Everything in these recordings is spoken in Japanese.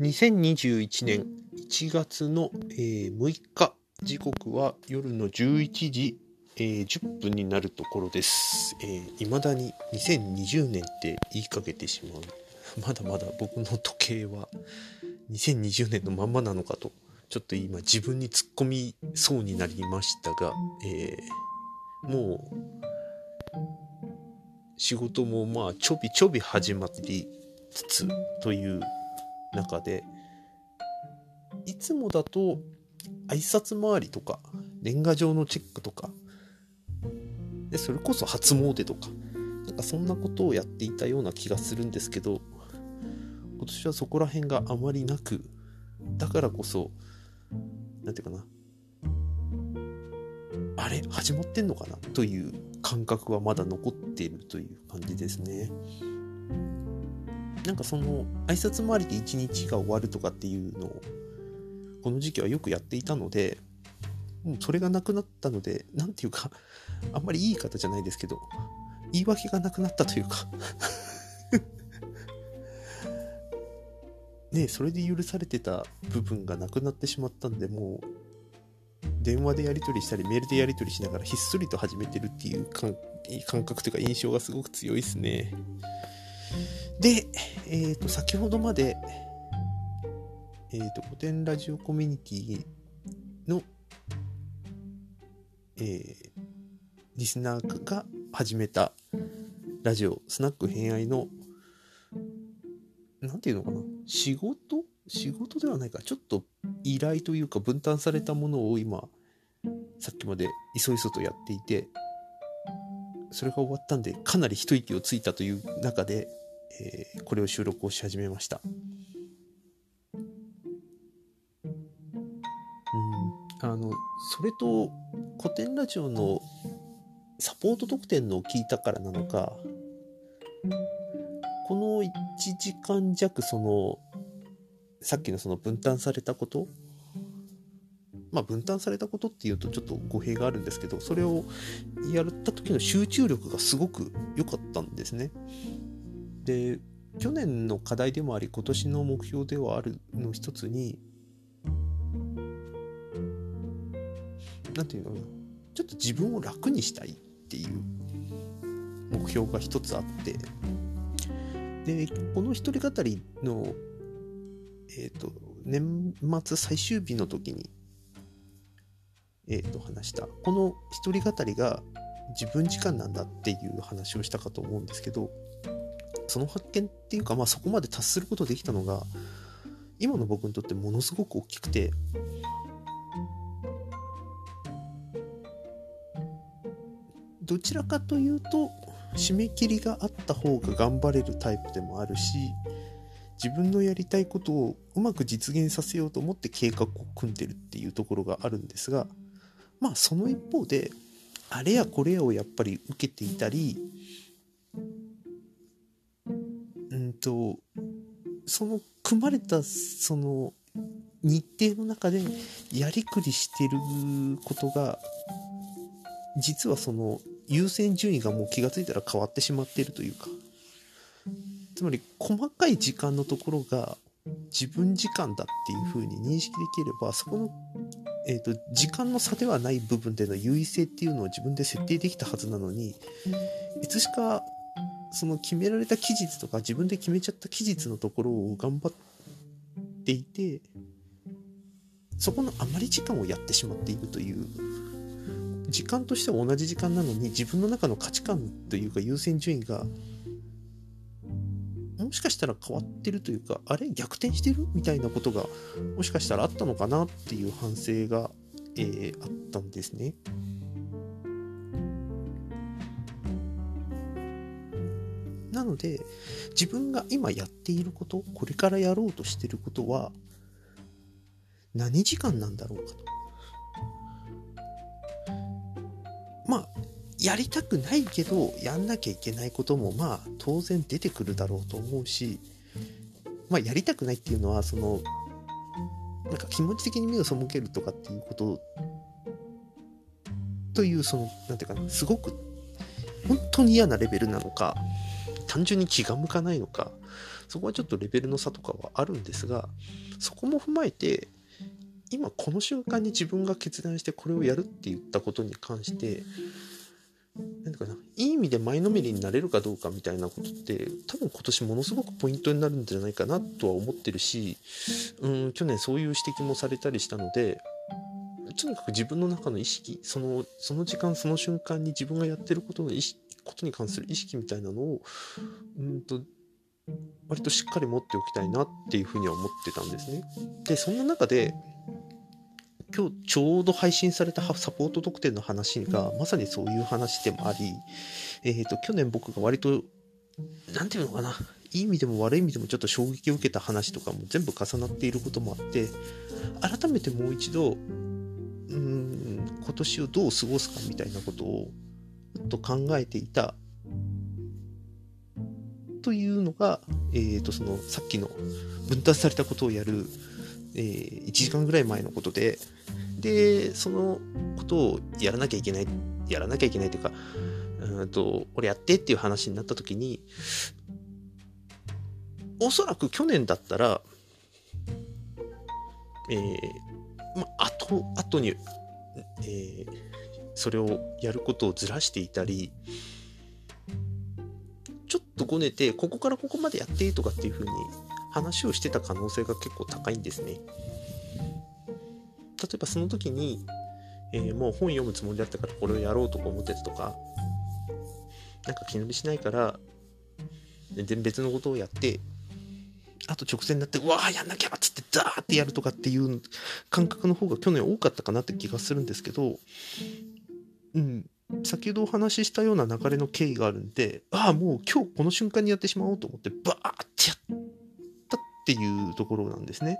2021年1月の、えー6日時刻は夜の11時、えー10分になるところです。いまだに2020年って言いかけてしまう。まだまだ僕の時計は2020年のまんまなのかと、ちょっと今自分に突っ込みそうになりましたが、えーもう仕事もまあちょびちょび始まりつつという中でいつもだと挨拶回りとか年賀状のチェックとかでそれこそ初詣とかなんかそんなことをやっていたような気がするんですけど今年はそこら辺があまりなくだからこそなんていうかなあれ始まってんのかなという感覚はまだ残っているという感じですね。なんかその挨拶回りで一日が終わるとかっていうのをこの時期はよくやっていたのでもうそれがなくなったので何ていうかあんまりいい方じゃないですけど言い訳がなくなったというか ねそれで許されてた部分がなくなってしまったんでもう電話でやり取りしたりメールでやり取りしながらひっそりと始めてるっていう感感覚というか印象がすごく強いですね。で、えっ、と、先ほどまで、えっ、と、古典ラジオコミュニティの、えーリスナーが始めたラジオ、スナック偏愛の、なんていうのかな、仕事？仕事ではないか、ちょっと依頼というか分担されたものを今、さっきまでいそいそとやっていて、それが終わったんで、かなり一息をついたという中で、えーこれを収録をし始めました。うん、あの、それと古典ラジオのサポート特典のを聞いたからなのか、この1時間弱その、さっきのその分担されたことまあ分担されたことっていうとちょっと語弊があるんですけど、それをやった時の集中力がすごく良かったんですね。で去年の課題でもあり今年の目標ではあるの一つに何て言うのかなちょっと自分を楽にしたいっていう目標が一つあってでこの一人語りのえっ、と年末最終日の時にえっ、と話したこの一人語りが自分時間なんだっていう話をしたかと思うんですけどその発見っていうか、まあ、そこまで達することできたのが今の僕にとってものすごく大きくてどちらかというと締め切りがあった方が頑張れるタイプでもあるし自分のやりたいことをうまく実現させようと思って計画を組んでるっていうところがあるんですがまあその一方であれやこれやをやっぱり受けていたりとその組まれたその日程の中でやりくりしてることが実はその優先順位がもう気がついたら変わってしまっているというかつまり細かい時間のところが自分時間だっていうふうに認識できればそこの、えー、と時間の差ではない部分での優位性っていうのを自分で設定できたはずなのにいつしかその決められた期日とか自分で決めちゃった期日のところを頑張っていてそこの余り時間をやってしまっているという時間としては同じ時間なのに自分の中の価値観というか優先順位がもしかしたら変わってるというかあれ逆転してるみたいなことがもしかしたらあったのかなっていう反省が、えーあったんですね。ので自分が今やっていることこれからやろうとしていることは何時間なんだろうかと。まあやりたくないけどやんなきゃいけないこともまあ当然出てくるだろうと思うしまあやりたくないっていうのはそのなんか気持ち的に目を背けるとかっていうことというそのなんていうかなすごく本当に嫌なレベルなのか単純に気が向かないのかそこはちょっとレベルの差とかはあるんですがそこも踏まえて今この瞬間に自分が決断してこれをやるって言ったことに関して何かないい意味で前のめりになれるかどうかみたいなことって多分今年ものすごくポイントになるんじゃないかなとは思ってるしうん去年そういう指摘もされたりしたのでとにかく自分の中の意識そのその時間その瞬間に自分がやってることの意識ことに関する意識みたいなのをうんと割としっかり持っておきたいなっていうふうには思ってたんですね。でそんな中で今日ちょうど配信されたサポート特典の話がまさにそういう話でもあり、えーと、去年僕が割と何て言うのかないい意味でも悪い意味でもちょっと衝撃を受けた話とかも全部重なっていることもあって改めてもう一度うん今年をどう過ごすかみたいなことをと考えていた。というのが、えー、とそのさっきの分担されたことをやる、えー、1時間ぐらい前のことで。でそのことをやらなきゃいけないやらなきゃいけないというかうんと俺やってっていう話になった時におそらく去年だったらえー、まあ後後に、えー、それをやることをずらしていたりちょっとごねてここからここまでやってとかっていう風に話をしてた可能性が結構高いんですね。例えばその時に、えー、もう本読むつもりだったからこれをやろうとか思ってたとかなんか気乗りしないから全然別のことをやってあと直前になって、うわーやんなきゃっつってザーってやるとかっていう感覚の方が去年多かったかなって気がするんですけど、うん、先ほどお話ししたような流れの経緯があるんで、ああ、もう今日この瞬間にやってしまおうと思って、バーってやったっていうところなんですね。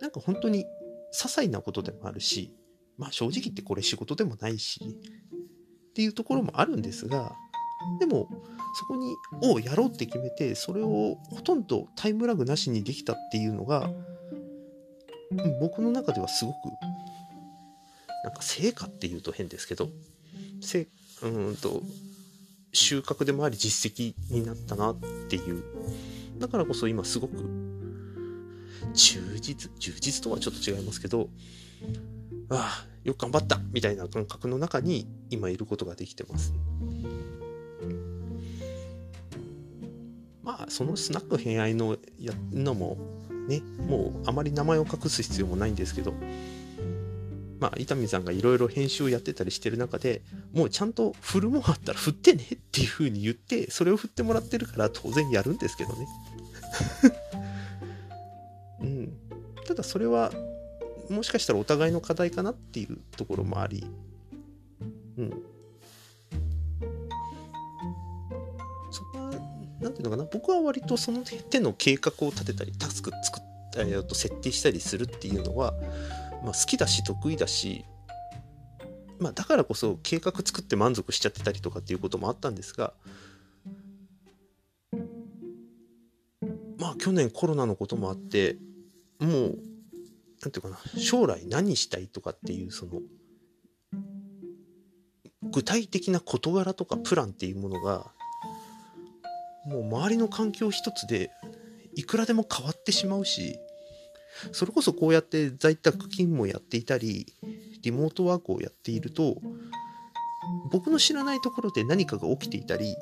なんか本当に些細なことでもあるし、まあ正直言ってこれ仕事でもないし、っていうところもあるんですが、でも、そこに、をやろうって決めて、それをほとんどタイムラグなしにできたっていうのが、僕の中ではすごくなんか成果っていうと変ですけど、せうんと、収穫でもあり実績になったなっていう。だからこそ今すごく充実、充実とはちょっと違いますけど、ああ、よく頑張ったみたいな感覚の中に今いることができてます。まあ、そのスナック偏愛のやのもね、もうあまり名前を隠す必要もないんですけど、まあ、伊丹さんがいろいろ編集をやってたりしてる中でもうちゃんと振るもんあったら振ってねっていう風に言ってそれを振ってもらってるから当然やるんですけどね。うん。ただそれはもしかしたらお互いの課題かなっていうところもあり。うん。そこは何ていうのかな。僕は割とその手の計画を立てたりタスク作ったりと設定したりするっていうのはまあ、好きだし得意だし、まあ、だからこそ計画作って満足しちゃってたりとかっていうこともあったんですがまあ去年コロナのこともあってもう何て言うかな将来何したいとかっていうその具体的な事柄とかプランっていうものがもう周りの環境一つでいくらでも変わってしまうしそれこそこうやって在宅勤務をやっていたり、リモートワークをやっていると、僕の知らないところで何かが起きていたり、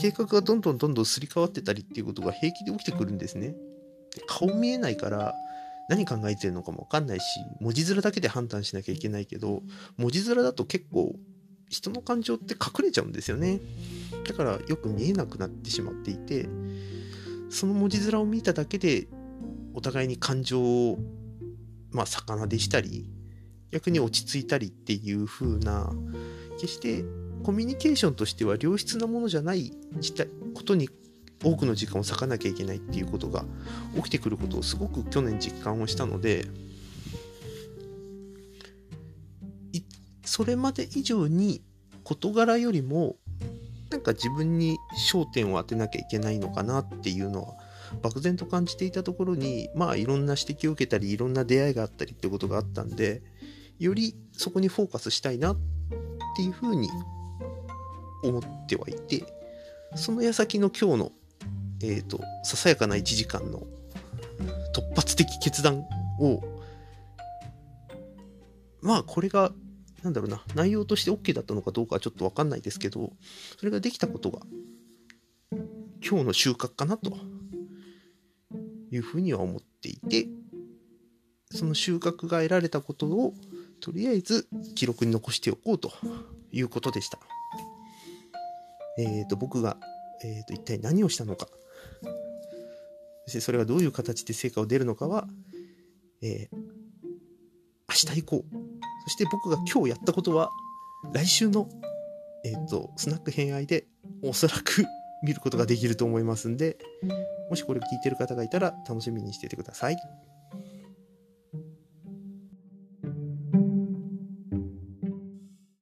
計画がどんどんどんどんすり替わってたりっていうことが平気で起きてくるんですね。顔見えないから何考えてるのかもわかんないし、文字面だけで判断しなきゃいけないけど、文字面だと結構人の感情って隠れちゃうんですよね。だからよく見えなくなってしまっていて、その文字面を見ただけでお互いに感情を、まあ、魚でしたり、逆に落ち着いたりっていう風な、決してコミュニケーションとしては良質なものじゃないことに多くの時間を割かなきゃいけないっていうことが起きてくることをすごく去年実感をしたので、それまで以上に事柄よりもなんか自分に焦点を当てなきゃいけないのかなっていうのは漠然と感じていたところにまあいろんな指摘を受けたりいろんな出会いがあったりってことがあったんでよりそこにフォーカスしたいなっていうふうに思ってはいてその矢先の今日の、えーと、ささやかな1時間の突発的決断をまあこれがなんだろうな内容として OK だったのかどうかはちょっと分かんないですけどそれができたことが今日の収穫かなというふうには思っていてその収穫が得られたことをとりあえず記録に残しておこうということでした。えっ、ー、と、僕が、えー、と一体何をしたのか、そしてそれがどういう形で成果を出るのかは、えー、明日以降、そして僕が今日やったことは、来週の、えっ、ー、と、スナック偏愛でおそらく見ることができると思いますんで、もしこれを聞いてる方がいたら楽しみにしててください。